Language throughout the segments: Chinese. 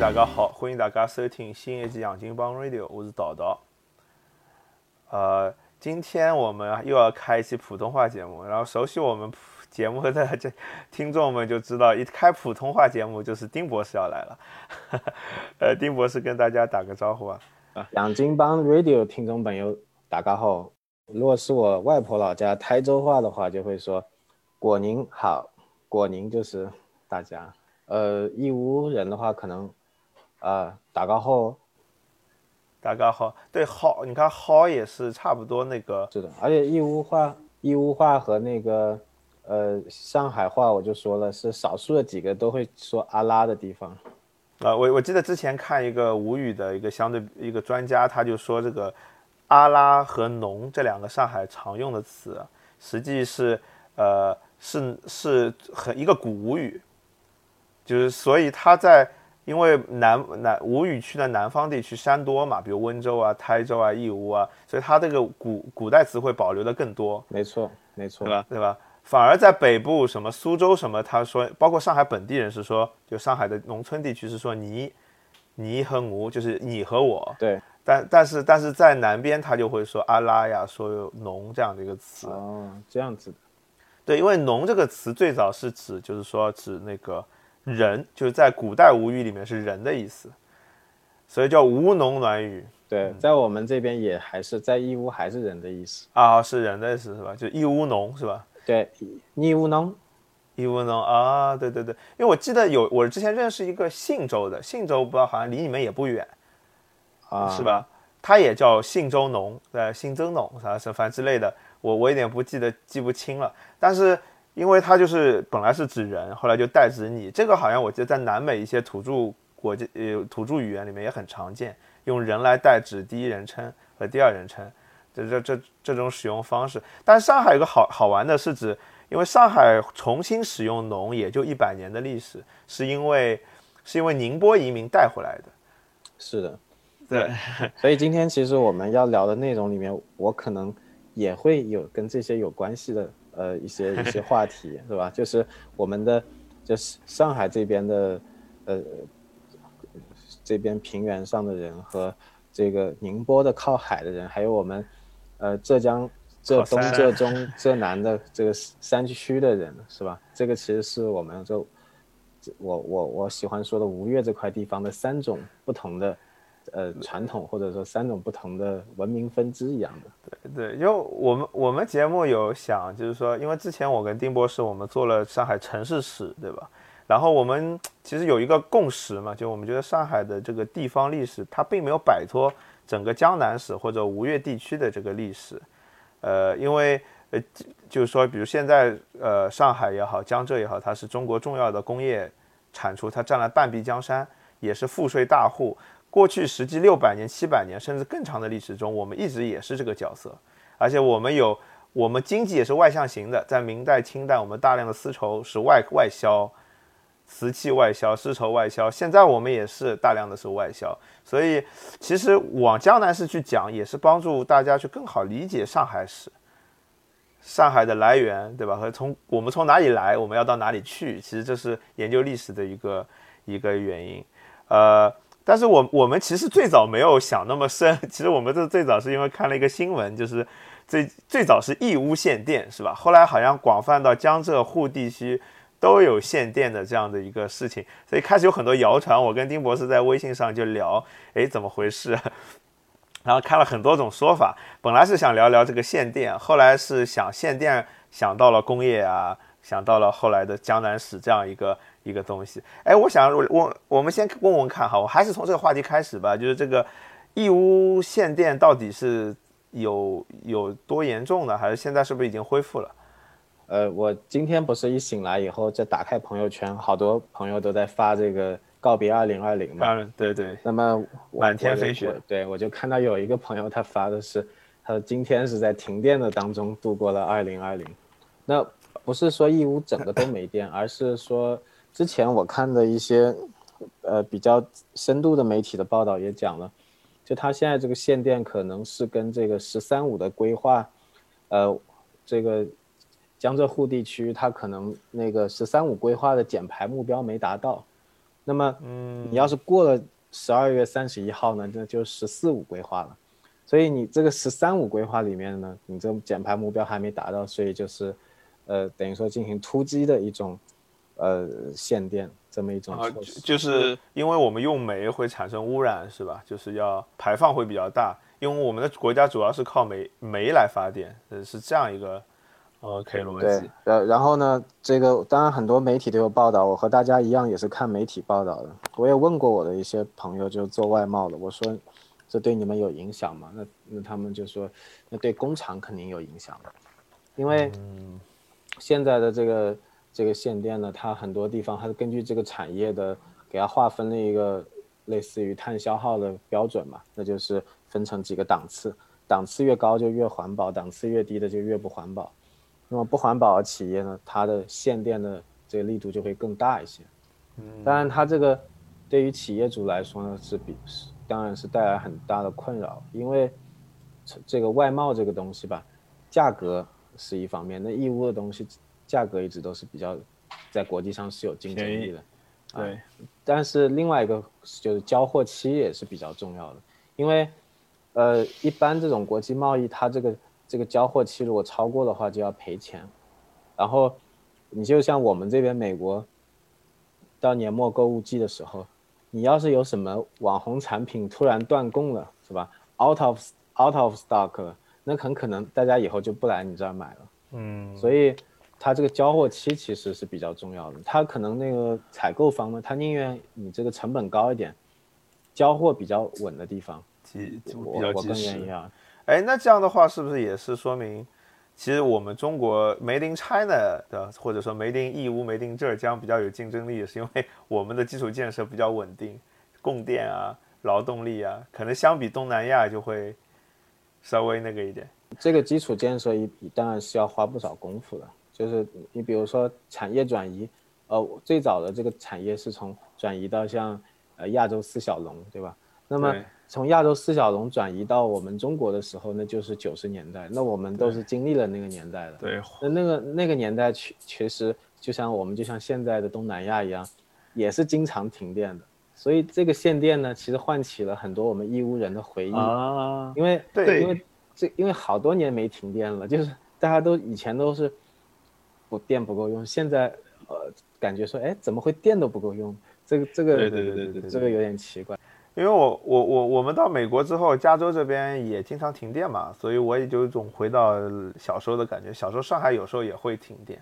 大家好，欢迎大家收听新一期《养金帮 Radio》，我是导导。呃，今天我们又要开一期普通话节目，然后熟悉我们节目的这听众们就知道，一开普通话节目就是丁博士要来了。呃，丁博士跟大家打个招呼啊！养金帮 Radio 听众朋友，大家好。如果是我外婆老家台州话的话，就会说“果宁好”，“果宁”就是大家。呃，义乌人的话，可能啊，打个好，打个好，对好，你看好也是差不多那个。是的，而且义乌话，义乌话和那个呃上海话，我就说了，是少数的几个都会说阿拉的地方。啊，我我记得之前看一个吴语的一个相对一个专家，他就说这个阿拉和农这两个上海常用的词，实际是呃是是很一个古吴语。就是，所以他在因为南南吴语区的南方地区山多嘛，比如温州啊、台州啊、义乌啊，所以它这个古古代词汇保留的更多。没错，没错，对吧？对吧？反而在北部什么苏州什么，他说，包括上海本地人是说，就上海的农村地区是说你、你和吾，就是你和我。对。但但是但是在南边他就会说阿拉呀，说农这样的一个词。哦，这样子的。对，因为农这个词最早是指，就是说指那个。人就是在古代吴语里面是人的意思，所以叫吴侬软语。对，在我们这边也还是在义乌还是人的意思啊，是人的意思是吧？就义乌侬是吧？对，义乌侬，义乌侬啊，对对对，因为我记得有我之前认识一个信州的，信州不知道好像离你们也不远啊，是吧？他也叫信州农，呃，信州农啥什反正之类的，我我有点不记得记不清了，但是。因为它就是本来是指人，后来就代指你。这个好像我记得在南美一些土著国家呃土著语言里面也很常见，用人来代指第一人称和第二人称，这这这这种使用方式。但是上海有个好好玩的是指，因为上海重新使用“农”也就一百年的历史，是因为是因为宁波移民带回来的。是的，对。所以今天其实我们要聊的内容里面，我可能也会有跟这些有关系的。呃，一些一些话题是吧？就是我们的，就是上海这边的，呃，这边平原上的人和这个宁波的靠海的人，还有我们，呃，浙江浙东、浙中、浙南的这个山区的人，是吧？这个其实是我们就，我我我喜欢说的吴越这块地方的三种不同的。呃，传统或者说三种不同的文明分支一样的，对对，因为我们我们节目有想，就是说，因为之前我跟丁博士我们做了上海城市史，对吧？然后我们其实有一个共识嘛，就我们觉得上海的这个地方历史，它并没有摆脱整个江南史或者吴越地区的这个历史，呃，因为呃，就是说，比如现在呃，上海也好，江浙也好，它是中国重要的工业产出，它占了半壁江山，也是赋税大户。过去实际六百年、七百年甚至更长的历史中，我们一直也是这个角色，而且我们有我们经济也是外向型的。在明代、清代，我们大量的丝绸是外外销，瓷器外销，丝绸外销。现在我们也是大量的是外销，所以其实往江南市去讲，也是帮助大家去更好理解上海史、上海的来源，对吧？和从我们从哪里来，我们要到哪里去，其实这是研究历史的一个一个原因，呃。但是我我们其实最早没有想那么深，其实我们这最早是因为看了一个新闻，就是最最早是义乌限电，是吧？后来好像广泛到江浙沪地区都有限电的这样的一个事情，所以开始有很多谣传。我跟丁博士在微信上就聊，哎，怎么回事？然后看了很多种说法，本来是想聊聊这个限电，后来是想限电想到了工业啊，想到了后来的江南史这样一个。一个东西，哎，我想我我们先问问看哈，我还是从这个话题开始吧，就是这个义乌限电到底是有有多严重呢？还是现在是不是已经恢复了？呃，我今天不是一醒来以后就打开朋友圈，好多朋友都在发这个告别二零二零嘛。嗯，对对。那么满天飞雪，对我就看到有一个朋友他发的是，他说今天是在停电的当中度过了二零二零。那不是说义乌整个都没电，而是说。之前我看的一些，呃，比较深度的媒体的报道也讲了，就它现在这个限电可能是跟这个“十三五”的规划，呃，这个江浙沪地区它可能那个“十三五”规划的减排目标没达到，那。那么，嗯，你要是过了十二月三十一号呢，那就“十四五”规划了。所以你这个“十三五”规划里面呢，你这减排目标还没达到，所以就是，呃，等于说进行突击的一种，呃，限电这么一种措施。就是因为我们用煤会产生污染，是吧？就是要排放会比较大，因为我们的国家主要是靠煤煤来发电，呃，是这样一个。OK，逻辑。对，然后呢，这个当然很多媒体都有报道，我和大家一样也是看媒体报道的。我也问过我的一些朋友，就做外贸的，我说这对你们有影响吗？那那他们就说，那对工厂肯定有影响，因为现在的这个这个限电呢，它很多地方它是根据这个产业的给它划分了一个类似于碳消耗的标准嘛，那就是分成几个档次，档次越高就越环保，档次越低的就越不环保。那么不环保的企业呢，它的限电的这个力度就会更大一些。嗯，当然它这个对于企业主来说呢，是比是当然是带来很大的困扰，因为这个外贸这个东西吧，价格是一方面，那义乌的东西价格一直都是比较在国际上是有竞争力的。对，但是另外一个就是交货期也是比较重要的，因为呃，一般这种国际贸易它这个。这个交货期如果超过的话，就要赔钱。然后，你就像我们这边美国，到年末购物季的时候，你要是有什么网红产品突然断供了，是吧？out of out of stock 了，那很可能大家以后就不来你这儿买了。嗯。所以，它这个交货期其实是比较重要的。它可能那个采购方呢，他宁愿你这个成本高一点，交货比较稳的地方，我我更愿意啊。哎，那这样的话是不是也是说明，其实我们中国 Made in China 的，或者说 Made in 义乌、Made in 浙江比较有竞争力，是因为我们的基础建设比较稳定，供电啊、劳动力啊，可能相比东南亚就会稍微那个一点。这个基础建设一当然是要花不少功夫的，就是你比如说产业转移，呃，最早的这个产业是从转移到像呃亚洲四小龙，对吧？那么。从亚洲四小龙转移到我们中国的时候，那就是九十年代，那我们都是经历了那个年代的。对，那那个那个年代，确确实就像我们就像现在的东南亚一样，也是经常停电的。所以这个限电呢，其实唤起了很多我们义乌人的回忆啊。因为对，因为这因为好多年没停电了，就是大家都以前都是不电不够用，现在呃感觉说，哎，怎么会电都不够用？这个这个对对对对，这个有点奇怪。因为我我我我们到美国之后，加州这边也经常停电嘛，所以我也就有种回到小时候的感觉。小时候上海有时候也会停电，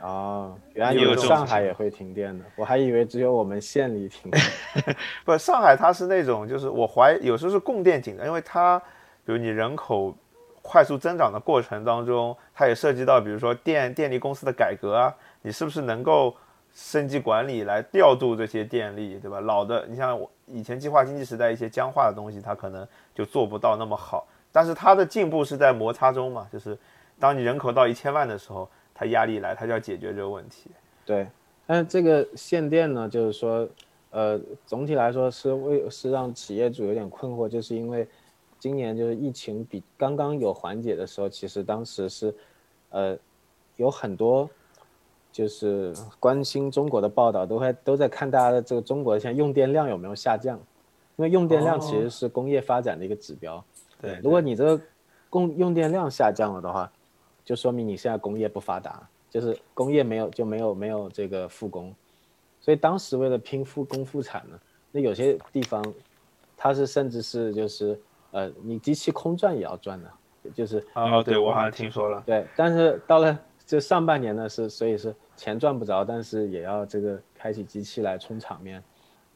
哦，原来有上海也会停电的，我还以为只有我们县里停。不，上海它是那种，就是我怀有时候是供电紧张，因为它比如你人口快速增长的过程当中，它也涉及到比如说电电力公司的改革啊，你是不是能够。升级管理来调度这些电力，对吧？老的，你像我以前计划经济时代一些僵化的东西，它可能就做不到那么好。但是它的进步是在摩擦中嘛，就是当你人口到一千万的时候，它压力来，他就要解决这个问题。对，但是这个限电呢，就是说，呃，总体来说是为是让企业主有点困惑，就是因为今年就是疫情比刚刚有缓解的时候，其实当时是，呃，有很多。就是关心中国的报道都会都在看大家的这个中国现在用电量有没有下降，因为用电量其实是工业发展的一个指标。对，如果你这个供用电量下降了的话，就说明你现在工业不发达，就是工业没有就没有没有这个复工。所以当时为了拼复工复产呢，那有些地方它是甚至是就是呃你机器空转也要转的，就是啊对我好像听说了。对，但是到了。这上半年呢是，所以是钱赚不着，但是也要这个开启机器来充场面。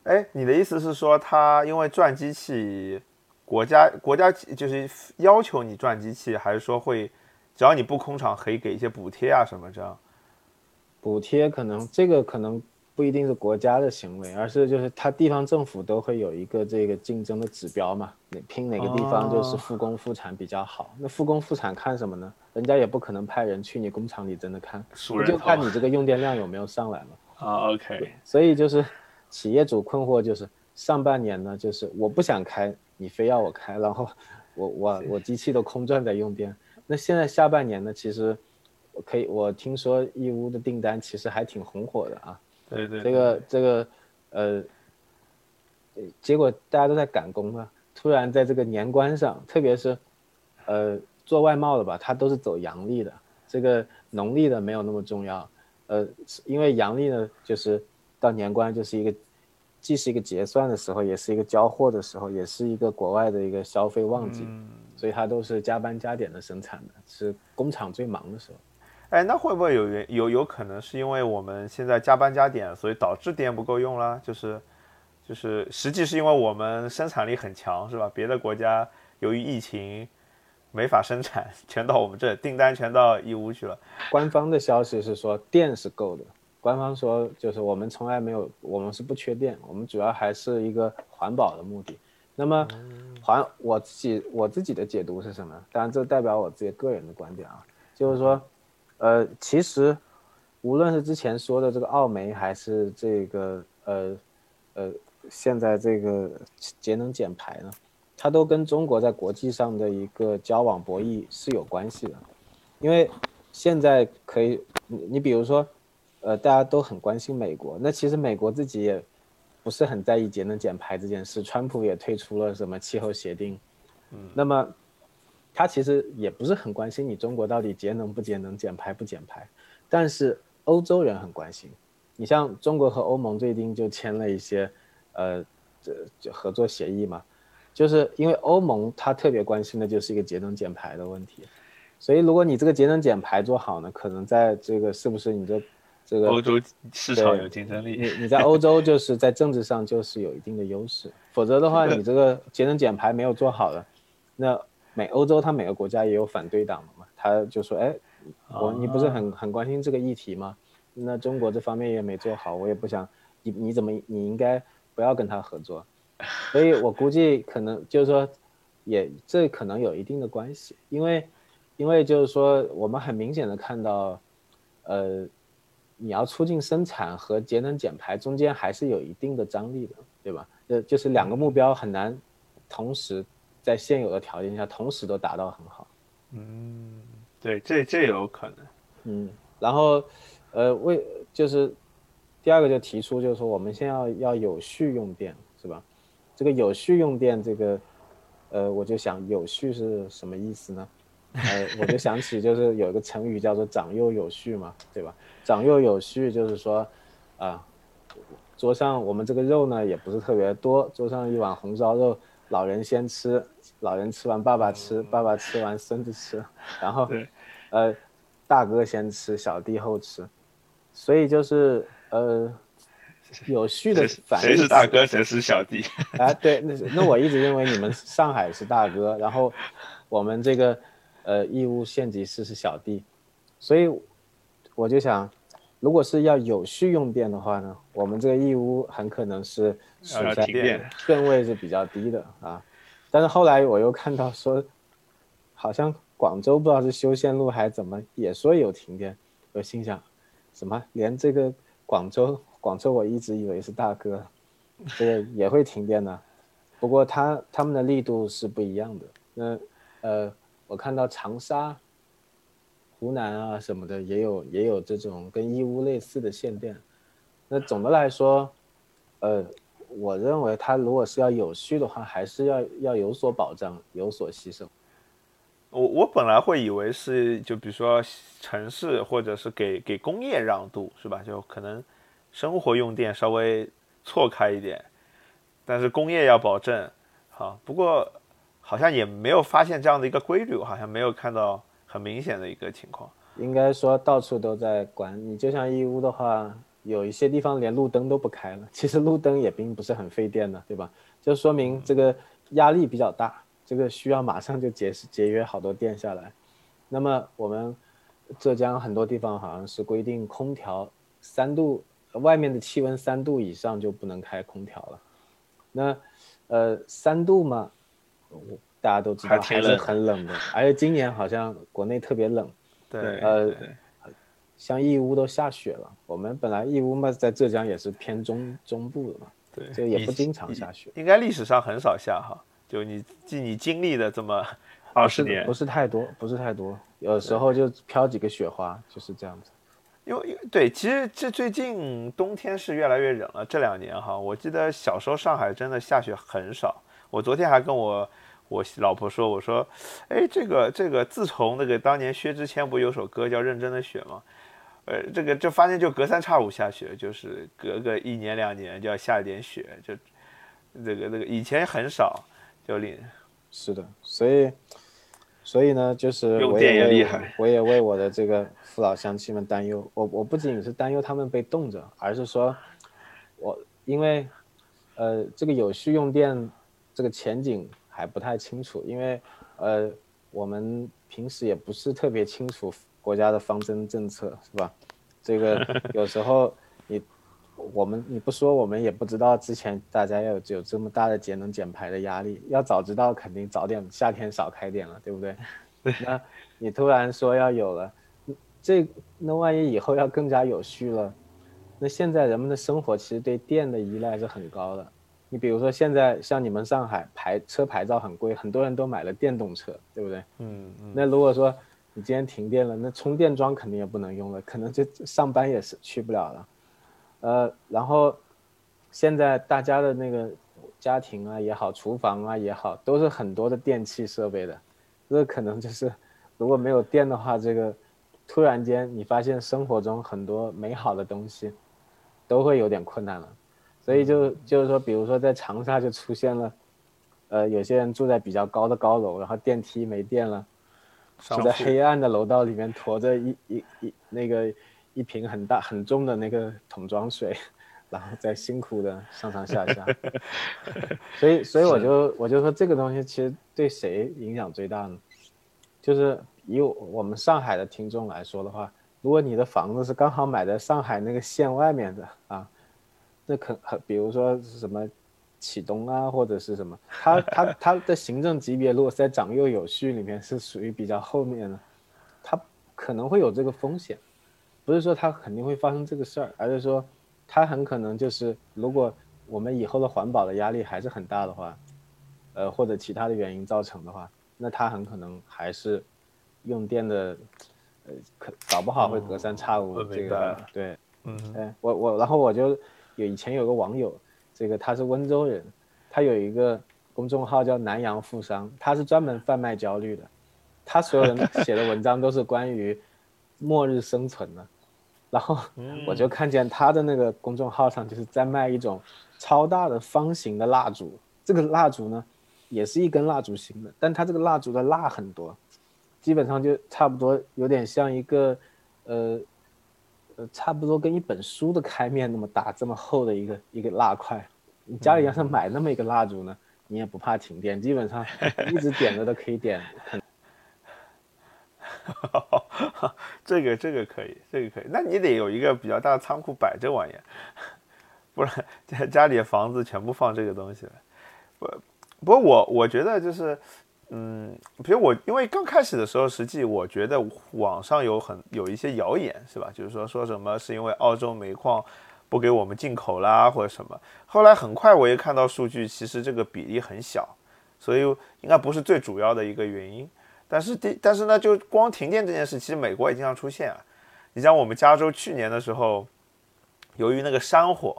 哎，你的意思是说，他因为转机器，国家国家就是要求你转机器，还是说会，只要你不空场，可以给一些补贴啊什么这样？补贴可能这个可能。不一定是国家的行为，而是就是它地方政府都会有一个这个竞争的指标嘛，你拼哪个地方就是复工复产比较好。那复工复产看什么呢？人家也不可能派人去你工厂里真的看，就看你这个用电量有没有上来嘛。啊，OK。所以就是企业主困惑就是上半年呢，就是我不想开，你非要我开，然后我我我机器都空转在用电。那现在下半年呢，其实可以，我听说义乌的订单其实还挺红火的啊。对对，这个这个，呃，结果大家都在赶工啊，突然在这个年关上，特别是，呃，做外贸的吧，它都是走阳历的，这个农历的没有那么重要，呃，因为阳历呢，就是到年关就是一个，既是一个结算的时候，也是一个交货的时候，也是一个国外的一个消费旺季，所以它都是加班加点的生产的，是工厂最忙的时候。哎，那会不会有原有有可能是因为我们现在加班加点，所以导致电不够用了？就是。就是实际是因为我们生产力很强，是吧？别的国家由于疫情没法生产，全到我们这，订单全到义乌去了。官方的消息是说电是够的，官方说就是我们从来没有，我们是不缺电，我们主要还是一个环保的目的。那么还我自己我自己的解读是什么？当然这代表我自己个人的观点啊，就是说，呃，其实无论是之前说的这个澳煤，还是这个呃呃。现在这个节能减排呢，它都跟中国在国际上的一个交往博弈是有关系的，因为现在可以，你你比如说，呃，大家都很关心美国，那其实美国自己也不是很在意节能减排这件事，川普也退出了什么气候协定，嗯，那么他其实也不是很关心你中国到底节能不节能、减排不减排，但是欧洲人很关心，你像中国和欧盟最近就签了一些。呃，这就合作协议嘛，就是因为欧盟他特别关心的就是一个节能减排的问题，所以如果你这个节能减排做好呢，可能在这个是不是你这这个欧洲市场有竞争力？你你在欧洲就是在政治上就是有一定的优势，否则的话你这个节能减排没有做好了，那美欧洲它每个国家也有反对党的嘛，他就说哎，我你不是很很关心这个议题吗？那中国这方面也没做好，我也不想你你怎么你应该。不要跟他合作，所以我估计可能就是说，也这可能有一定的关系，因为，因为就是说，我们很明显的看到，呃，你要促进生产和节能减排中间还是有一定的张力的，对吧？呃就是两个目标很难同时在现有的条件下同时都达到很好。嗯，对，这这有可能。嗯，然后，呃，为就是。第二个就提出，就是说我们先要要有序用电，是吧？这个有序用电，这个，呃，我就想有序是什么意思呢？呃，我就想起就是有一个成语叫做长幼有序嘛，对吧？长幼有序就是说，啊，桌上我们这个肉呢也不是特别多，桌上一碗红烧肉，老人先吃，老人吃完爸爸吃，爸爸吃完孙子吃，然后，呃，大哥先吃，小弟后吃，所以就是。呃，有序的反谁是大哥，谁是小弟？啊，对，那那我一直认为你们上海是大哥，然后我们这个呃义乌县级市是小弟，所以我就想，如果是要有序用电的话呢，我们这个义乌很可能是处在顺位是比较低的啊。但是后来我又看到说，好像广州不知道是修线路还是怎么，也说有停电，我心想，什么连这个。广州，广州，我一直以为是大哥，这个也会停电呢，不过他他们的力度是不一样的。那呃，我看到长沙、湖南啊什么的也有也有这种跟义乌类似的限电。那总的来说，呃，我认为它如果是要有序的话，还是要要有所保障，有所牺牲。我我本来会以为是，就比如说城市或者是给给工业让渡，是吧？就可能生活用电稍微错开一点，但是工业要保证。好，不过好像也没有发现这样的一个规律，好像没有看到很明显的一个情况。应该说到处都在关。你就像义乌的话，有一些地方连路灯都不开了。其实路灯也并不是很费电的，对吧？就说明这个压力比较大。这个需要马上就节节约好多电下来，那么我们浙江很多地方好像是规定空调三度，外面的气温三度以上就不能开空调了。那呃三度嘛，大家都知道还是很冷的，而且今年好像国内特别冷。对，呃，像义乌都下雪了。我们本来义乌嘛在浙江也是偏中中部的嘛，对，就也不经常下雪。应该历史上很少下哈。就你记你经历的这么二十年，不是太多，不是太多，有时候就飘几个雪花，就是这样子。因为因为对，其实这最近冬天是越来越冷了。这两年哈，我记得小时候上海真的下雪很少。我昨天还跟我我老婆说，我说，哎，这个这个，自从那个当年薛之谦不有首歌叫《认真的雪》吗？呃，这个就发现就隔三差五下雪，就是隔个一年两年就要下一点雪，就这个这个以前很少，就令是的，所以。所以呢，就是用电也厉害，我也为我的这个父老乡亲们担忧。我我不仅是担忧他们被冻着，而是说，我因为，呃，这个有序用电这个前景还不太清楚，因为呃，我们平时也不是特别清楚国家的方针政策，是吧？这个 有时候你我们你不说，我们也不知道之前大家要有有这么大的节能减排的压力，要早知道肯定早点夏天少开点了，对不对？那你突然说要有了，这那万一以后要更加有序了，那现在人们的生活其实对电的依赖是很高的。你比如说现在像你们上海牌车牌照很贵，很多人都买了电动车，对不对？嗯嗯。那如果说你今天停电了，那充电桩肯定也不能用了，可能就上班也是去不了了。呃，然后现在大家的那个家庭啊也好，厨房啊也好，都是很多的电器设备的。这可能就是，如果没有电的话，这个突然间你发现生活中很多美好的东西都会有点困难了。所以就就是说，比如说在长沙就出现了，呃，有些人住在比较高的高楼，然后电梯没电了，就在黑暗的楼道里面驮着一一一那个一瓶很大很重的那个桶装水，然后再辛苦的上上下下。所以所以我就我就说这个东西其实。对谁影响最大呢？就是以我们上海的听众来说的话，如果你的房子是刚好买在上海那个县外面的啊，那可比如说是什么启东啊，或者是什么，他他他的行政级别如果是在长幼有序里面是属于比较后面的，他可能会有这个风险。不是说他肯定会发生这个事儿，而是说他很可能就是如果我们以后的环保的压力还是很大的话。呃，或者其他的原因造成的话，那他很可能还是用电的，呃，可搞不好会隔三差五这个对，嗯，哎，我我然后我就有以前有个网友，这个他是温州人，他有一个公众号叫南洋富商，他是专门贩卖焦虑的，他所有人 写的文章都是关于末日生存的，然后我就看见他的那个公众号上就是在卖一种超大的方形的蜡烛，这个蜡烛呢。也是一根蜡烛型的，但它这个蜡烛的蜡很多，基本上就差不多有点像一个，呃，呃，差不多跟一本书的开面那么大，这么厚的一个一个蜡块。你家里要是买那么一个蜡烛呢，你也不怕停电，基本上一直点着都可以点。这个这个可以，这个可以。那你得有一个比较大的仓库摆这玩意儿，不然家家里的房子全部放这个东西了，不。不过我我觉得就是，嗯，比如我因为刚开始的时候，实际我觉得网上有很有一些谣言，是吧？就是说说什么是因为澳洲煤矿不给我们进口啦，或者什么。后来很快我也看到数据，其实这个比例很小，所以应该不是最主要的一个原因。但是第但是呢，就光停电这件事，其实美国也经常出现啊。你像我们加州去年的时候，由于那个山火，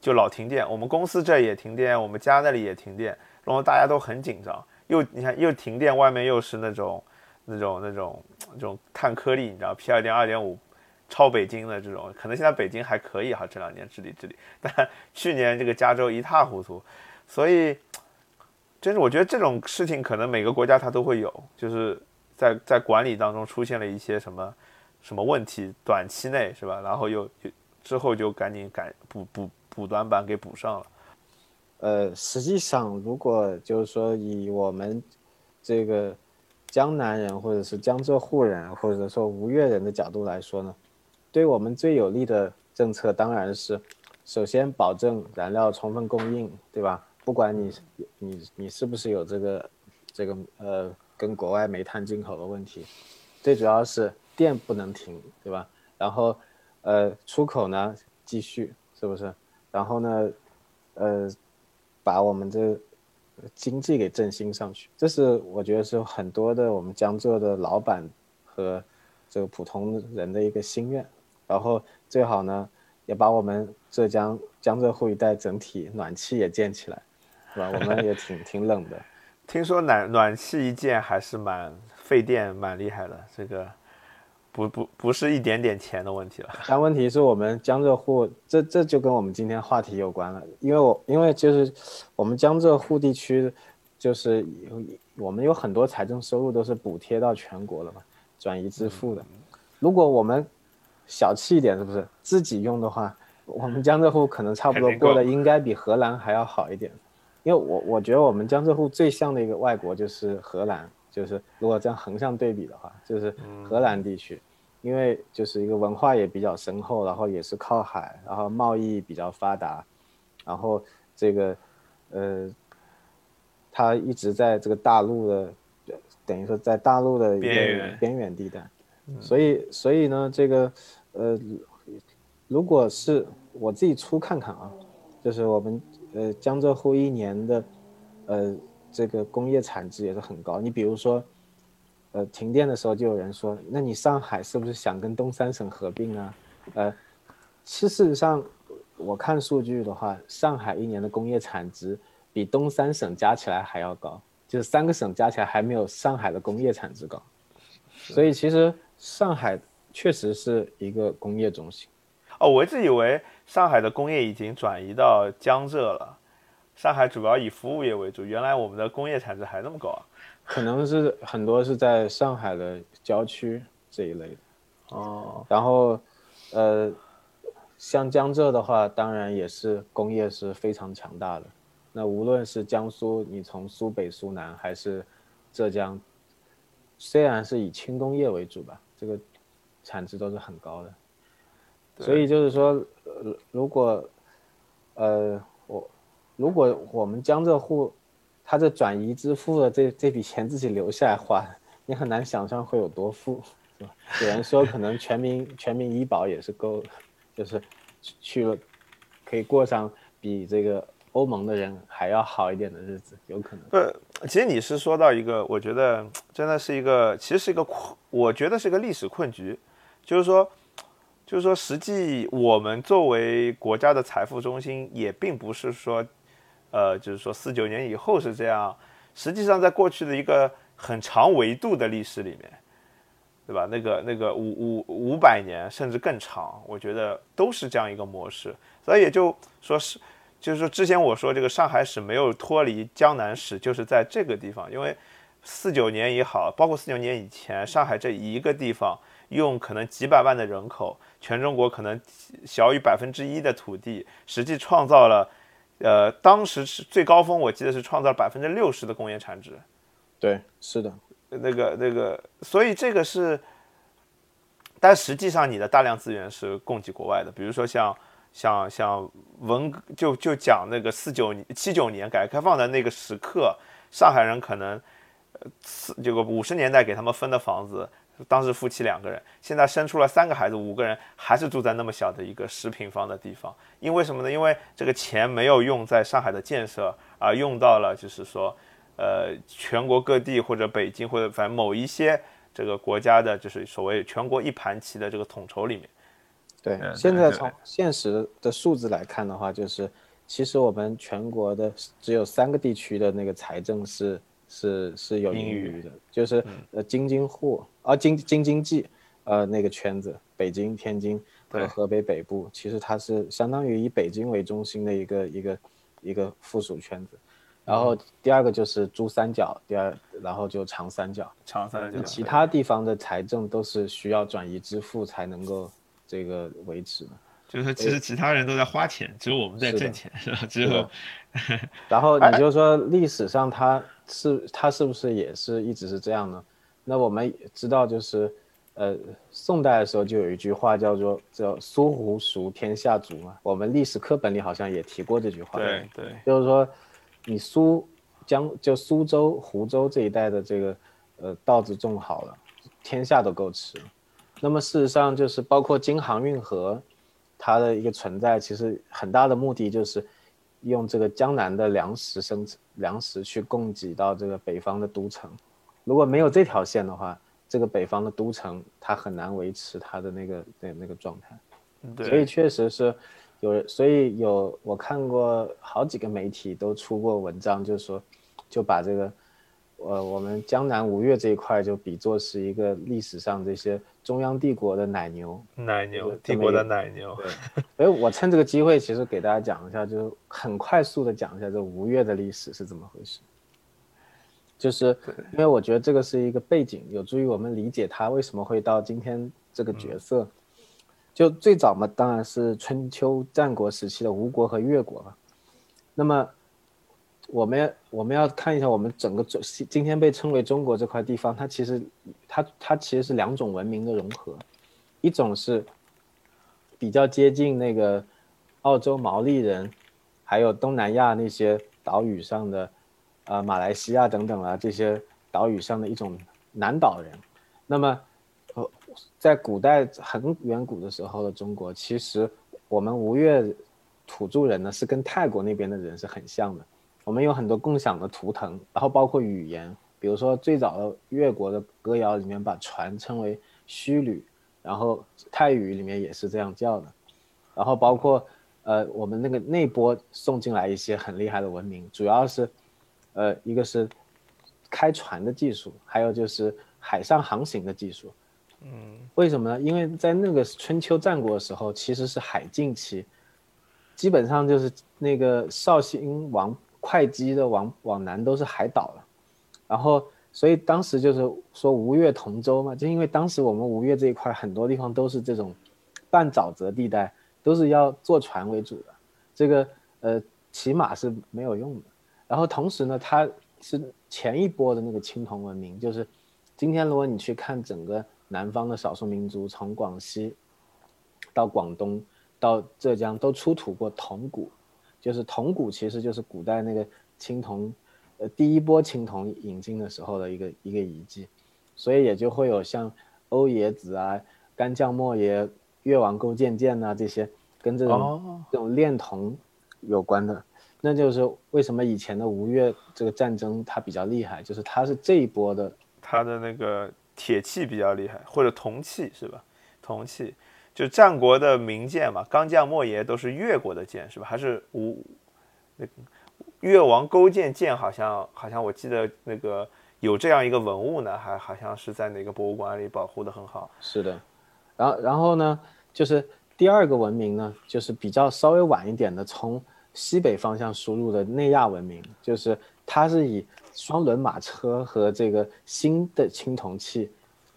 就老停电。我们公司这也停电，我们家那里也停电。然后大家都很紧张，又你看又停电，外面又是那种那种那种那种碳颗粒，你知道 P 二点二点五超北京的这种，可能现在北京还可以哈，这两年治理治理，但 去年这个加州一塌糊涂，所以真是我觉得这种事情可能每个国家它都会有，就是在在管理当中出现了一些什么什么问题，短期内是吧？然后又之后就赶紧赶补补补短板给补上了。呃，实际上，如果就是说以我们这个江南人，或者是江浙沪人，或者说吴越人的角度来说呢，对我们最有利的政策当然是，首先保证燃料充分供应，对吧？不管你你你是不是有这个这个呃跟国外煤炭进口的问题，最主要是电不能停，对吧？然后呃出口呢继续，是不是？然后呢，呃。把我们这经济给振兴上去，这是我觉得是很多的我们江浙的老板和这个普通人的一个心愿。然后最好呢也把我们浙江江浙沪一带整体暖气也建起来，是吧？我们也挺 挺冷的。听说暖暖气一建还是蛮费电，蛮厉害的。这个不不不是一点点钱的问题了。但问题是我们江浙沪，这这就跟我们今天话题有关了。因为我因为就是我们江浙沪地区，就是有我们有很多财政收入都是补贴到全国了嘛，转移支付的。如果我们小气一点，是不是自己用的话，我们江浙沪可能差不多过得应该比荷兰还要好一点。因为我我觉得我们江浙沪最像的一个外国就是荷兰，就是如果这样横向对比的话，就是荷兰地区，因为就是一个文化也比较深厚，然后也是靠海，然后贸易比较发达，然后这个呃，它一直在这个大陆的，等于说在大陆的边缘边缘地带，所以所以呢，这个呃，如果是我自己粗看看啊，就是我们。呃，江浙沪一年的，呃，这个工业产值也是很高。你比如说，呃，停电的时候就有人说，那你上海是不是想跟东三省合并啊？呃，事实上，我看数据的话，上海一年的工业产值比东三省加起来还要高，就是三个省加起来还没有上海的工业产值高。所以其实上海确实是一个工业中心。哦，我一直以为上海的工业已经转移到江浙了，上海主要以服务业为主。原来我们的工业产值还那么高啊？可能是很多是在上海的郊区这一类的。哦，然后，呃，像江浙的话，当然也是工业是非常强大的。那无论是江苏，你从苏北、苏南，还是浙江，虽然是以轻工业为主吧，这个产值都是很高的。所以就是说，呃，如果，呃，我如果我们江浙沪，他这转移支付的这这笔钱自己留下来花，你很难想象会有多富，是吧？有人说可能全民 全民医保也是够，就是去了可以过上比这个欧盟的人还要好一点的日子，有可能。不，其实你是说到一个，我觉得真的是一个，其实是一个困，我觉得是一个历史困局，就是说。就是说，实际我们作为国家的财富中心，也并不是说，呃，就是说四九年以后是这样。实际上，在过去的一个很长维度的历史里面，对吧？那个那个五五五百年甚至更长，我觉得都是这样一个模式。所以也就说是，就是说之前我说这个上海史没有脱离江南史，就是在这个地方，因为四九年也好，包括四九年以前，上海这一个地方。用可能几百万的人口，全中国可能小于百分之一的土地，实际创造了，呃，当时是最高峰，我记得是创造了百分之六十的工业产值。对，是的，那个那个，所以这个是，但实际上你的大量资源是供给国外的，比如说像像像文就就讲那个四九七九年改革开放的那个时刻，上海人可能，呃，四这个五十年代给他们分的房子。当时夫妻两个人，现在生出了三个孩子，五个人还是住在那么小的一个十平方的地方。因为什么呢？因为这个钱没有用在上海的建设，而用到了就是说，呃，全国各地或者北京或者反正某一些这个国家的，就是所谓全国一盘棋的这个统筹里面。对，现在从现实的数字来看的话，就是其实我们全国的只有三个地区的那个财政是。是是有盈余的，就是呃京津沪啊京京津冀，呃那个圈子，北京、天津和河北北部，其实它是相当于以北京为中心的一个一个一个附属圈子。然后第二个就是珠三角，第二然后就长三角，长三角，其他地方的财政都是需要转移支付才能够这个维持的。就是说，其实其他人都在花钱，只有我们在挣钱，是吧？只有。然后你就说历史上它是它是不是也是一直是这样呢？那我们知道，就是呃，宋代的时候就有一句话叫做“叫苏湖熟天下足”嘛。我们历史课本里好像也提过这句话。对对，就是说，你苏江就苏州、湖州这一带的这个呃稻子种好了，天下都够吃。那么事实上就是包括京杭运河。它的一个存在，其实很大的目的就是用这个江南的粮食生粮食去供给到这个北方的都城。如果没有这条线的话，这个北方的都城，它很难维持它的那个那那个状态。对，所以确实是有，所以有我看过好几个媒体都出过文章，就是说就把这个。呃，我们江南吴越这一块就比作是一个历史上这些中央帝国的奶牛，奶牛帝国的奶牛。对，所以我趁这个机会，其实给大家讲一下，就是很快速的讲一下这吴越的历史是怎么回事。就是因为我觉得这个是一个背景，有助于我们理解他为什么会到今天这个角色。就最早嘛，当然是春秋战国时期的吴国和越国了。那么。我们我们要看一下我们整个中今天被称为中国这块地方，它其实它它其实是两种文明的融合，一种是比较接近那个澳洲毛利人，还有东南亚那些岛屿上的，呃马来西亚等等啊这些岛屿上的一种南岛人。那么，呃，在古代很远古的时候的中国，其实我们吴越土著人呢是跟泰国那边的人是很像的。我们有很多共享的图腾，然后包括语言，比如说最早的越国的歌谣里面把船称为虚旅，然后泰语里面也是这样叫的，然后包括呃我们那个那波送进来一些很厉害的文明，主要是呃一个是开船的技术，还有就是海上航行的技术。嗯，为什么呢？因为在那个春秋战国的时候，其实是海禁期，基本上就是那个绍兴王。会稽的往往南都是海岛了，然后所以当时就是说吴越同舟嘛，就因为当时我们吴越这一块很多地方都是这种半沼泽地带，都是要坐船为主的，这个呃骑马是没有用的。然后同时呢，它是前一波的那个青铜文明，就是今天如果你去看整个南方的少数民族，从广西到广东到浙江都出土过铜鼓。就是铜鼓，其实就是古代那个青铜，呃，第一波青铜引进的时候的一个一个遗迹，所以也就会有像欧冶子啊、干将莫邪、越王勾践剑呐这些跟这种这种炼铜有关的，那就是为什么以前的吴越这个战争它比较厉害，就是它是这一波的，它的那个铁器比较厉害，或者铜器是吧？铜器。就战国的名剑嘛，刚将莫邪都是越国的剑，是吧？还是吴那越王勾践剑？好像好像我记得那个有这样一个文物呢，还好像是在哪个博物馆里保护的很好。是的，然后然后呢，就是第二个文明呢，就是比较稍微晚一点的，从西北方向输入的内亚文明，就是它是以双轮马车和这个新的青铜器。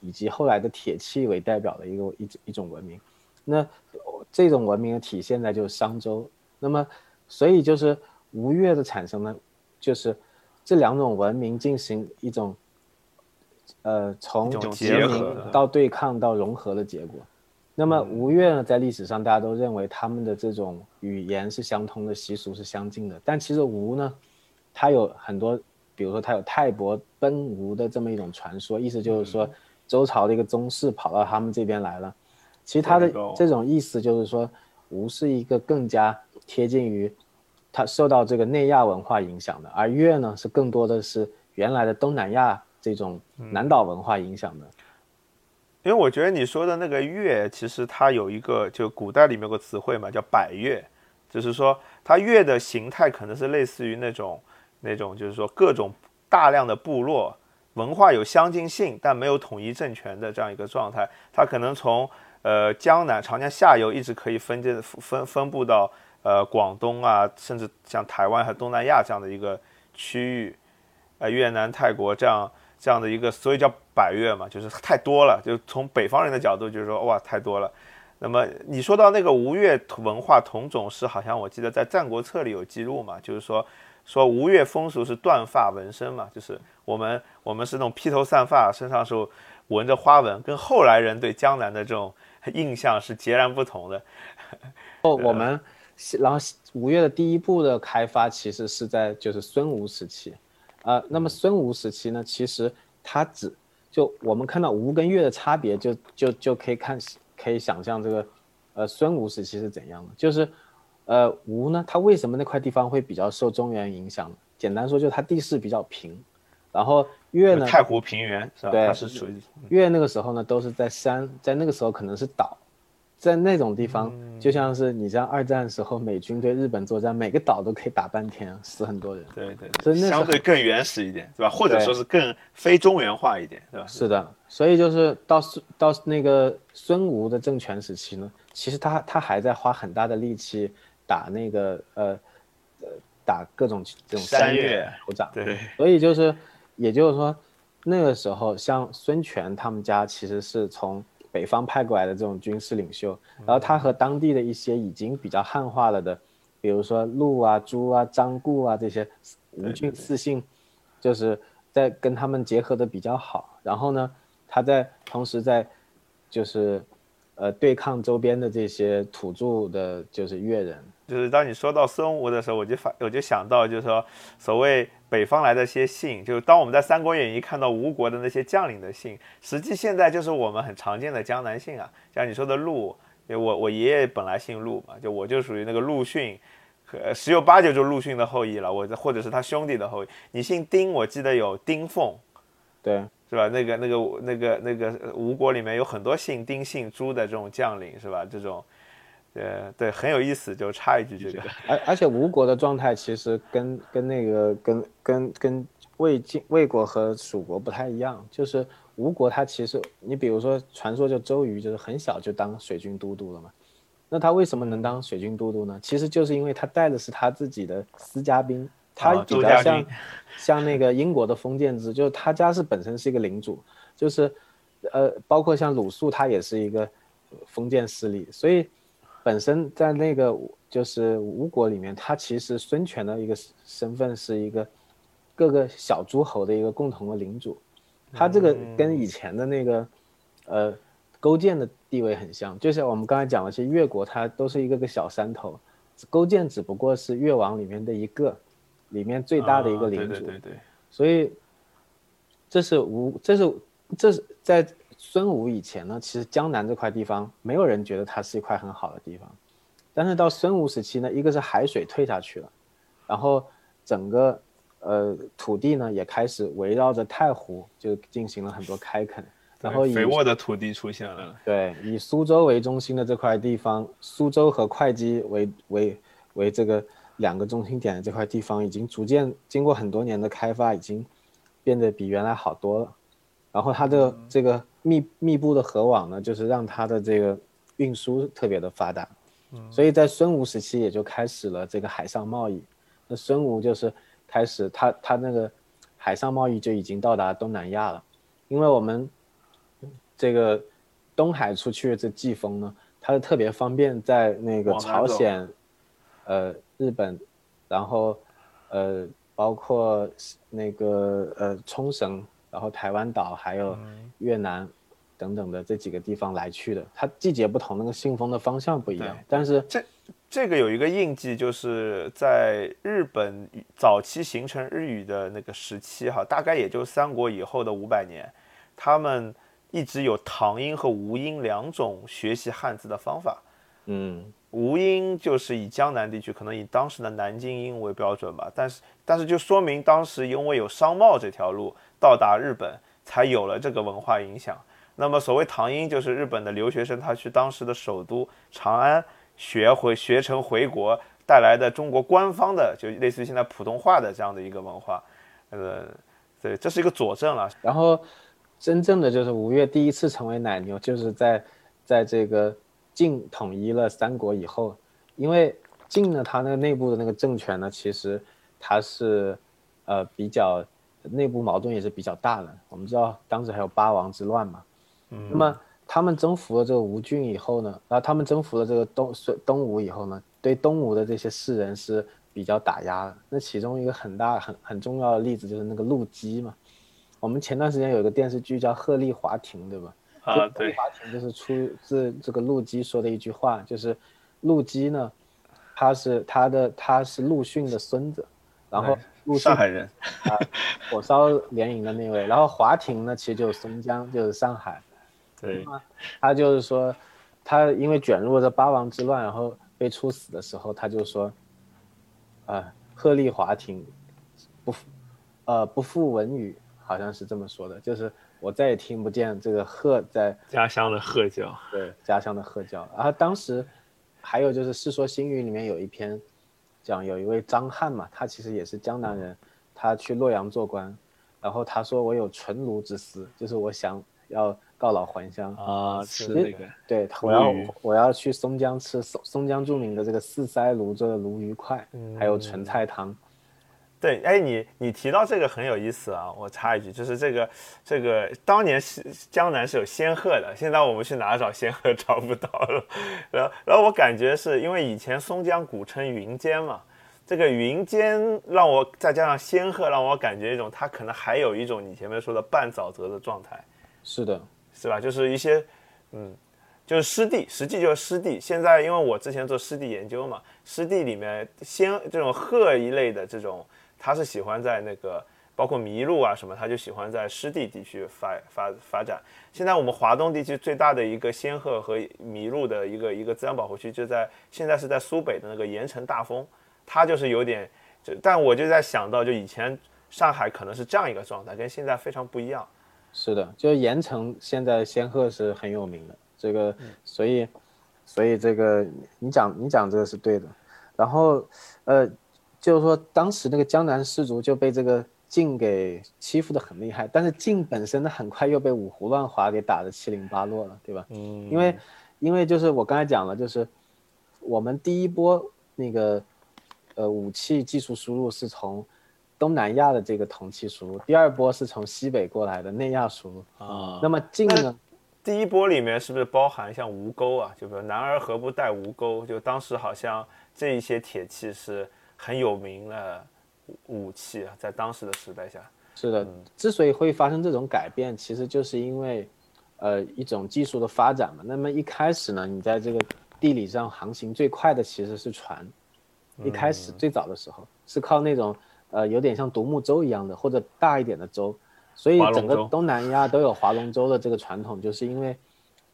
以及后来的铁器为代表的一个一一种文明，那这种文明的体现在就是商周。那么，所以就是吴越的产生呢，就是这两种文明进行一种，呃，从结合到对抗到融合的结果。那么吴越呢，在历史上大家都认为他们的这种语言是相通的，习俗是相近的。但其实吴呢，它有很多，比如说它有泰伯奔吴的这么一种传说，意思就是说。周朝的一个宗室跑到他们这边来了，其实他的这种意思就是说，吴是一个更加贴近于，他受到这个内亚文化影响的，而越呢是更多的是原来的东南亚这种南岛文化影响的。因为我觉得你说的那个越，其实它有一个就古代里面有个词汇嘛，叫百越，就是说它越的形态可能是类似于那种那种就是说各种大量的部落。文化有相近性，但没有统一政权的这样一个状态，它可能从呃江南长江下游一直可以分界分分布到呃广东啊，甚至像台湾和东南亚这样的一个区域，呃越南、泰国这样这样的一个，所以叫百越嘛，就是太多了。就从北方人的角度，就是说哇太多了。那么你说到那个吴越文化同种是，好像我记得在《战国策》里有记录嘛，就是说。说吴越风俗是断发纹身嘛，就是我们我们是那种披头散发，身上是纹着花纹，跟后来人对江南的这种 印象是截然不同的。哦，我们然后吴越的第一步的开发其实是在就是孙吴时期，呃，那么孙吴时期呢，其实它只就我们看到吴跟越的差别，就就就可以看可以想象这个呃孙吴时期是怎样的，就是。呃，吴呢，它为什么那块地方会比较受中原影响？简单说，就是它地势比较平，然后越呢，太湖平原是吧？对它是属于越那个时候呢都是在山，在那个时候可能是岛，在那种地方，嗯就像是你像二战时候美军对日本作战，每个岛都可以打半天，死很多人。对对对，所以那相对更原始一点，对吧？或者说是更非中原化一点，对吧？是的，所以就是到孙到那个孙吴的政权时期呢，其实他他还在花很大的力气打那个呃呃打各种这种山岳岳酋长，对，所以就是也就是说那个时候像孙权他们家其实是从北方派过来的这种军事领袖，然后他和当地的一些已经比较汉化了的，比如说陆啊、朱啊、张固啊这些吴郡四姓，就是在跟他们结合的比较好。然后呢，他在同时在就是呃对抗周边的这些土著的，就是越人。就是当你说到孙吴的时候，我就发我就想到，就是说所谓北方来的一些姓，就是当我们在《三国演义》看到吴国的那些将领的姓，实际现在就是我们很常见的江南姓啊，像你说的陆，就我我爷爷本来姓陆嘛，就我就属于那个陆逊，呃，十有八九就陆逊的后裔了，我或者是他兄弟的后裔。你姓丁，我记得有丁奉，对，是吧？那个、那个、那个、那个吴国里面有很多姓丁、姓朱的这种将领，是吧？这种，呃，对，很有意思。就插一句这个，而而且吴国的状态其实跟跟那个跟跟跟魏晋魏国和蜀国不太一样，就是吴国它其实你比如说传说就周瑜就是很小就当水军都督了嘛，那他为什么能当水军都督呢？其实就是因为他带的是他自己的私家兵，他啊比较像、像那个英国的封建制，就是他家是本身是一个领主，就是呃包括像鲁肃他也是一个封建势力，所以。本身在那个就是吴国里面，他其实孙权的一个身份是一个各个小诸侯的一个共同的领主，他这个跟以前的那个呃勾践的地位很像，就像我们刚才讲的，其实越国它都是一个个小山头，勾践只不过是越王里面的一个，里面最大的一个啊领主，对对对。对，所以这是吴，这是这是在孙吴以前呢，其实江南这块地方没有人觉得它是一块很好的地方，但是到孙吴时期呢，一个是海水退下去了，然后整个呃土地呢也开始围绕着太湖就进行了很多开垦，然后以肥沃的土地出现了。对，以苏州为中心的这块地方，苏州和会稽为为为这个两个中心点的这块地方，已经逐渐经过很多年的开发，已经变得比原来好多了。然后它的这个密密布的河网呢，就是让它的这个运输特别的发达。所以在孙吴时期也就开始了这个海上贸易。那孙吴就是开始它它那个海上贸易就已经到达东南亚了，因为我们这个东海出去的这季风呢，它是特别方便在那个朝鲜、呃日本，然后呃包括那个呃冲绳，然后台湾岛还有嗯越南等等的这几个地方来去的。它季节不同，那个信封的方向不一样对，但是这这个有一个印记，就是在日本早期形成日语的那个时期哈，大概也就三国以后的五百年，他们一直有唐音和吴音两种学习汉字的方法。嗯吴音就是以江南地区，可能以当时的南京音为标准吧，但是但是就说明当时因为有商贸这条路到达日本，才有了这个文化影响。那么所谓唐音，就是日本的留学生他去当时的首都长安学回学成回国带来的中国官方的，就类似于现在普通话的这样的一个文化，呃，对，这是一个佐证了。然后真正的就是吴越第一次成为奶牛，就是在在这个晋统一了三国以后，因为晋呢，它那个内部的那个政权呢，其实它是呃比较内部矛盾也是比较大的。我们知道当时还有八王之乱嘛，嗯，那么他们征服了这个吴郡以后呢，然后他们征服了这个东孙东吴以后呢，对东吴的这些士人是比较打压的。那其中一个很大很很重要的例子就是那个陆机嘛。我们前段时间有一个电视剧叫《鹤唳华亭》，对吧？啊，鹤对，华亭就是出自这个陆机说的一句话，就是陆机呢，他是他的他是陆逊的孙子，然后陆逊上海人，啊，火烧连营的那位，然后华亭呢，其实就是松江，就是上海。对，他就是说，他因为卷入了这八王之乱，然后被处死的时候，他就说，呃，鹤唳华亭，不，呃，不负文语，好像是这么说的，就是我再也听不见这个鹤在家乡的鹤叫。对，家乡的鹤叫。然后当时还有就是《世说新语》里面有一篇讲有一位张翰嘛，他其实也是江南人，他去洛阳做官，然后他说我有纯庐之思，就是我想要告老还乡啊，吃那个对，我要我要去松江吃松松江著名的这个四鳃泸做的鲈鱼块，还有纯菜汤。对，哎，你你提到这个很有意思啊！我插一句，就是这个这个当年是江南是有仙鹤的，现在我们去哪找仙鹤 找不到了。然后然后我感觉是因为以前松江古称云间嘛，这个云间让我再加上仙鹤，让我感觉一种它可能还有一种你前面说的半沼泽的状态。是的，是吧？就是一些嗯，就是湿地，实际就是湿地。现在因为我之前做湿地研究嘛，湿地里面仙这种鹤一类的这种。它是喜欢在那个包括麋鹿啊什么，他就喜欢在湿地地区发发发展。现在我们华东地区最大的一个仙鹤和麋鹿的一个一个自然保护区就在现在是在苏北的那个盐城大丰，它就是有点，就但我就在想到，就以前上海可能是这样一个状态，跟现在非常不一样。是的，就盐城现在仙鹤是很有名的，这个所以所以这个你讲你讲这个是对的，然后呃。就是说，当时那个江南士族就被这个晋给欺负的很厉害，但是晋本身呢，很快又被五胡乱华给打得七零八落了，对吧？嗯，因为，因为就是我刚才讲了，就是我们第一波那个呃武器技术输入是从东南亚的这个铜器输入，第二波是从西北过来的内亚输入啊。那么晋呢，第一波里面是不是包含像吴钩啊？就比如男儿何不带吴钩？就当时好像这一些铁器是。很有名的武器啊，在当时的时代下，是的。之所以会发生这种改变，其实就是因为，呃，一种技术的发展嘛。那么一开始呢，你在这个地理上航行最快的其实是船，一开始最早的时候是靠那种呃有点像独木舟一样的或者大一点的舟，所以整个东南亚都有划龙舟的这个传统，就是因为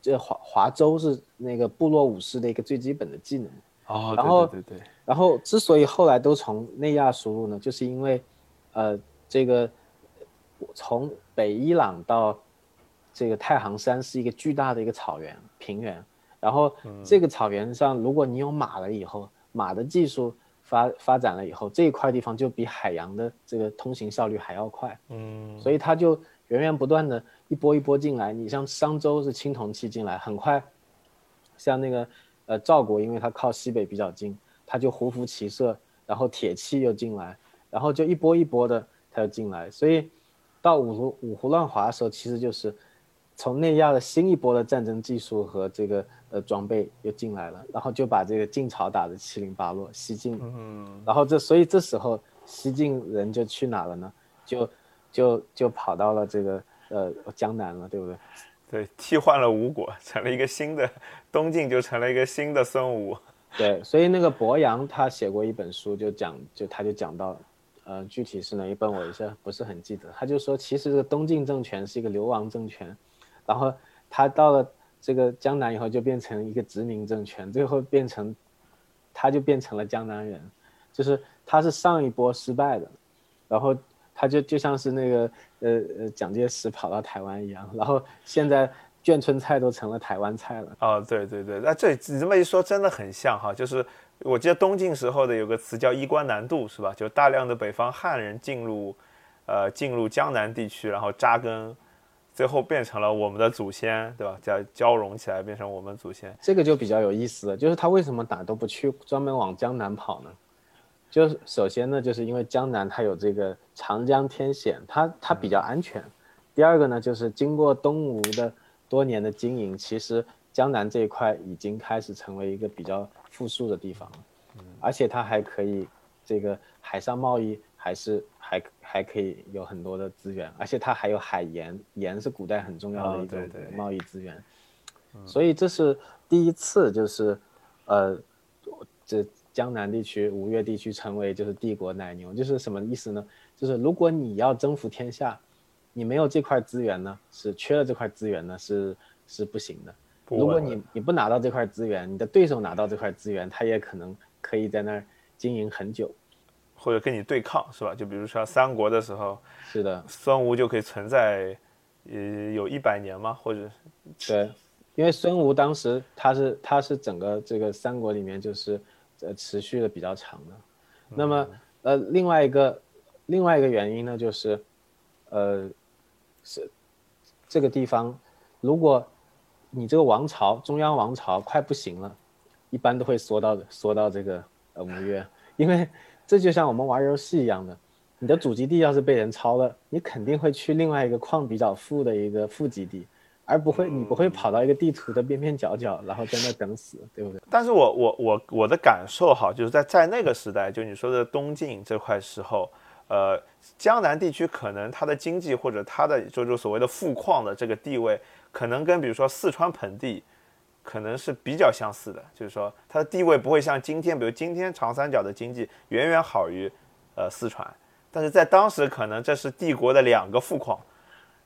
这划划舟是那个部落武士的一个最基本的技能。哦，然后对对对，然后之所以后来都从内亚输入呢，就是因为，呃，这个从北伊朗到这个太行山是一个巨大的一个草原平原，然后这个草原上如果你有马了以后，马的技术发发展了以后，这一块地方就比海洋的这个通行效率还要快，嗯，所以它就源源不断的一波一波进来。你像商周是青铜器进来，很快，像那个。呃，赵国因为它靠西北比较近，它就胡服骑射，然后铁器又进来，然后就一波一波的他就进来，所以到五胡五胡乱华的时候，其实就是从内亚的新一波的战争技术和这个呃装备又进来了，然后就把这个晋朝打得七零八落，西晋，嗯，然后这所以这时候西晋人就去哪了呢？就就就跑到了这个呃江南了，对不对？对，替换了吴国，成了一个新的东晋，就成了一个新的孙吴。对，所以那个博洋他写过一本书，就讲，就他就讲到，呃，具体是哪一本，我一下不是很记得。他就说，其实这个东晋政权是一个流亡政权，然后他到了这个江南以后，就变成一个殖民政权，最后变成，他就变成了江南人，就是他是上一波失败的，然后。他就就像是那个呃呃蒋介石跑到台湾一样，然后现在眷村菜都成了台湾菜了。哦，对对对，那这你这么一说，真的很像哈。就是我记得东晋时候的有个词叫衣冠南渡，是吧？就大量的北方汉人进入，呃，进入江南地区，然后扎根，最后变成了我们的祖先，对吧？叫交融起来变成我们祖先。这个就比较有意思了，就是他为什么哪都不去，专门往江南跑呢？就是首先呢，就是因为江南它有这个长江天险，它它比较安全。第二个呢，就是经过东吴的多年的经营，其实江南这一块已经开始成为一个比较富庶的地方了。而且它还可以这个海上贸易还是还还可以有很多的资源，而且它还有海盐，盐是古代很重要的一种贸易资源。所以这是第一次，就是呃这。江南地区、吴越地区成为就是帝国奶牛，就是什么意思呢？就是如果你要征服天下，你没有这块资源呢，是缺了这块资源呢，是是不行的。如果你你不拿到这块资源，你的对手拿到这块资源，他也可能可以在那儿经营很久。或者跟你对抗，是吧？就比如说三国的时候，是的，孙吴就可以存在，呃，有一百年吗？或者对，因为孙吴当时他是他是整个这个三国里面就是呃持续的比较长的。那么呃另外一个另外一个原因呢，就是呃是这个地方，如果你这个王朝中央王朝快不行了，一般都会缩到缩到这个呃吴越，因为这就像我们玩游戏一样的，你的主基地要是被人抄了，你肯定会去另外一个矿比较富的一个副基地，而不会你不会跑到一个地图的边边角角，然后在那等死，对不对？但是我我我我的感受哈，就是在在那个时代，就你说的东晋这块时候，呃，江南地区可能它的经济或者它的就是所谓的富矿的这个地位，可能跟比如说四川盆地，可能是比较相似的，就是说它的地位不会像今天，比如今天长三角的经济远远好于呃四川，但是在当时可能这是帝国的两个富矿，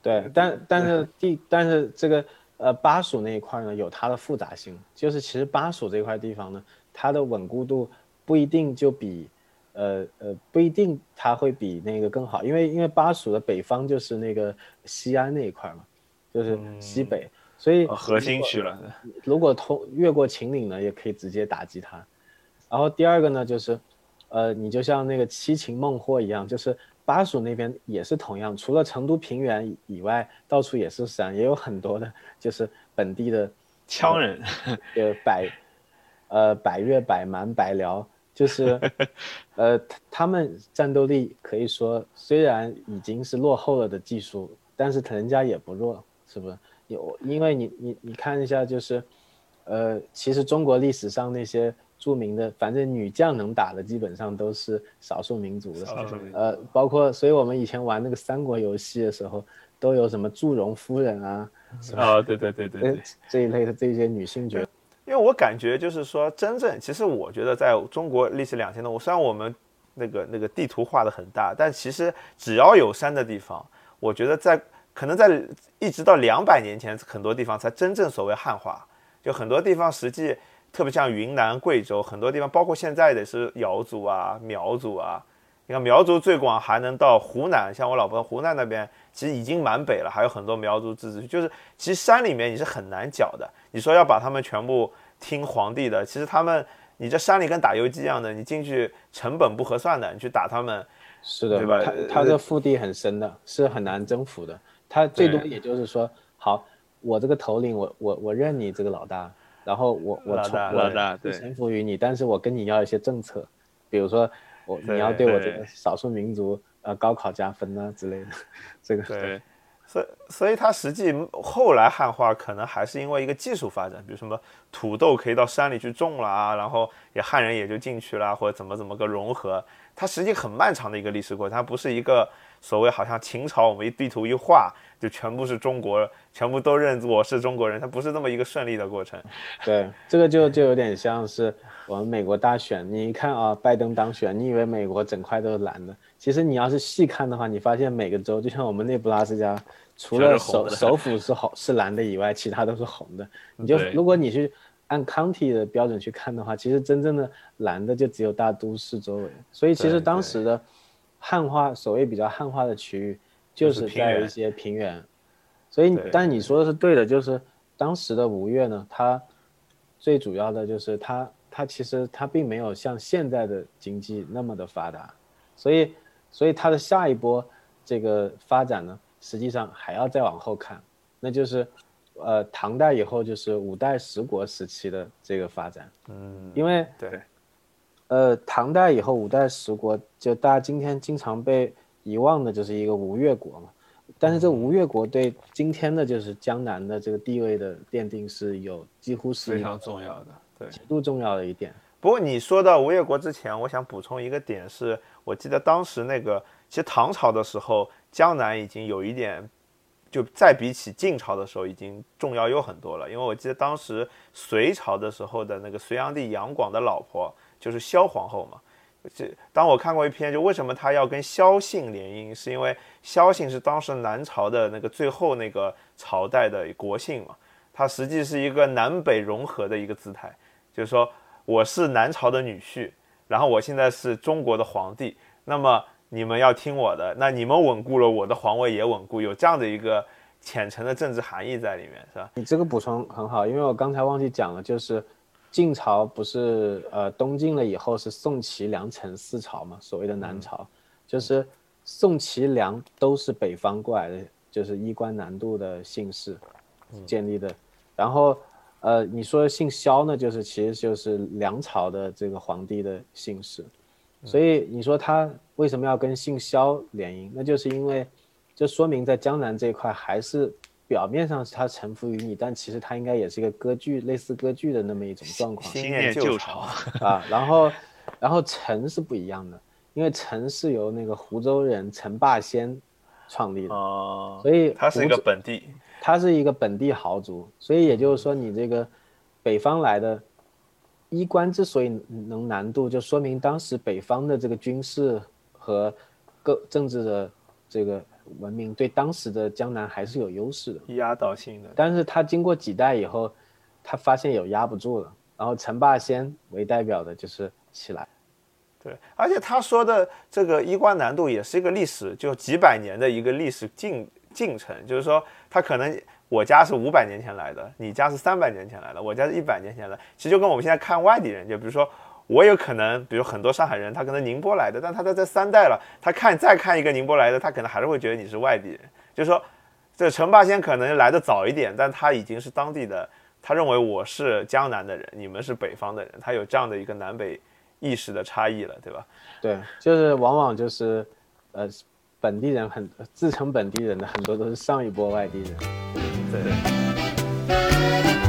对，但但是地但是这个呃巴蜀那一块呢有它的复杂性，就是其实巴蜀这块地方呢，它的稳固度不一定就比呃呃不一定它会比那个更好，因为因为巴蜀的北方就是那个西安那一块嘛，就是西北，所以呃核心区了。如果通越过秦岭呢，也可以直接打击它。然后第二个呢，就是，呃，你就像那个七擒孟获一样，就是巴蜀那边也是同样，除了成都平原以以外，到处也是山，也有很多的，就是本地的羌人，呃百，呃百越、百蛮、百辽，就是，呃他他们战斗力可以说虽然已经是落后了的技术，但是人家也不弱，是不是？有，因为你你你看一下，就是，呃，其实中国历史上那些著名的，反正女将能打的，基本上都是少数民族的，呃，包括，所以我们以前玩那个三国游戏的时候，都有什么祝融夫人啊，是吧？哦，对对对对，这一类的这些女性角色，因为我感觉就是说，真正其实我觉得在中国历史两千多，我虽然我们那个那个地图画的很大，但其实只要有山的地方，我觉得在可能在一直到两百年前，很多地方才真正所谓汉化，就很多地方实际，特别像云南、贵州，很多地方，包括现在的是瑶族啊、苗族啊。你看苗族最广还能到湖南，像我老婆湖南那边，其实已经蛮北了，还有很多苗族自治区。就是其实山里面你是很难剿的。你说要把他们全部听皇帝的，其实他们你这山里跟打游击一样的，你进去成本不合算的，你去打他们，是的对吧，它呃它的腹地很深的，是很难征服的。他最多也就是说，好，我这个头领，我我我认你这个老大，然后我我老大从我老大对臣服于你，但是我跟你要一些政策，比如说我你要对我这个少数民族呃高考加分啊之类的，这个。对，所以所以它实际后来汉化可能还是因为一个技术发展，比如什么土豆可以到山里去种了啊，然后也汉人也就进去了，或者怎么怎么个融合，它实际很漫长的一个历史过程，它不是一个所谓好像秦朝我们一地图一画就全部是中国，全部都认我是中国人，它不是那么一个顺利的过程。对，这个就就有点像是我们美国大选，你一看啊，拜登当选，你以为美国整块都是蓝的，其实你要是细看的话，你发现每个州，就像我们内布拉斯加，除了首首府是红是蓝的以外，其他都是红的。你就如果你去按 county 的标准去看的话，其实真正的蓝的就只有大都市周围。所以其实当时的汉化，所谓比较汉化的区域，就就是在一些平原。所以，但你说的是对的，就是当时的吴越呢，它最主要的就是它，它其实它并没有像现在的经济那么的发达，所以，所以它的下一波这个发展呢，实际上还要再往后看，那就是，呃，唐代以后就是五代十国时期的这个发展，嗯，因为对，呃，唐代以后五代十国，就大家今天经常被遗忘的就是一个吴越国嘛。但是这吴越国对今天的就是江南的这个地位的奠定是有几乎是非常重要的。对。极度重要的一点。不过你说到吴越国之前，我想补充一个点是，我记得当时那个，其实唐朝的时候，江南已经有一点，就再比起晋朝的时候，已经重要有很多了。因为我记得当时隋朝的时候的那个隋炀帝杨广的老婆就是萧皇后嘛。这当我看过一篇，就为什么他要跟萧姓联姻，是因为萧姓是当时南朝的那个最后那个朝代的国姓嘛，它实际是一个南北融合的一个姿态。就是说我是南朝的女婿，然后我现在是中国的皇帝，那么你们要听我的，那你们稳固了，我的皇位也稳固，有这样的一个浅层的政治含义在里面，是吧？你这个补充很好，因为我刚才忘记讲了，就是晋朝不是呃东晋了以后是宋齐梁陈四朝嘛，所谓的南朝，就是宋齐梁都是北方过来的，就是衣冠南渡的姓氏建立的，然后。呃，你说姓萧呢，就是其实就是梁朝的这个皇帝的姓氏，所以你说他为什么要跟姓萧联姻？那就是因为，这说明在江南这一块还是表面上是他臣服于你，但其实他应该也是一个割据，类似割据的那么一种状况。新念旧朝啊，然后，然后陈是不一样的，因为陈是由那个湖州人陈霸先创立的，哦所以他是一个本地。他是一个本地豪族，所以也就是说，你这个北方来的衣冠之所以能难度，就说明当时北方的这个军事和各政治的这个文明对当时的江南还是有优势的，压倒性的。但是他经过几代以后，他发现有压不住了，然后陈霸先为代表的就是起来。对，而且他说的这个衣冠南渡也是一个历史，就几百年的一个历史进。进程就是说，他可能我家是五百年前来的，你家是三百年前来的，我家是一百年前的。其实就跟我们现在看外地人，就比如说我有可能，比如很多上海人，他可能宁波来的，但他在这三代了，他看再看一个宁波来的，他可能还是会觉得你是外地人。就是说，这陈霸先可能来的早一点，但他已经是当地的，他认为我是江南的人，你们是北方的人，他有这样的一个南北意识的差异了，对吧？对，就是往往就是呃。本地人很自称本地人的很多都是上一波外地人，对。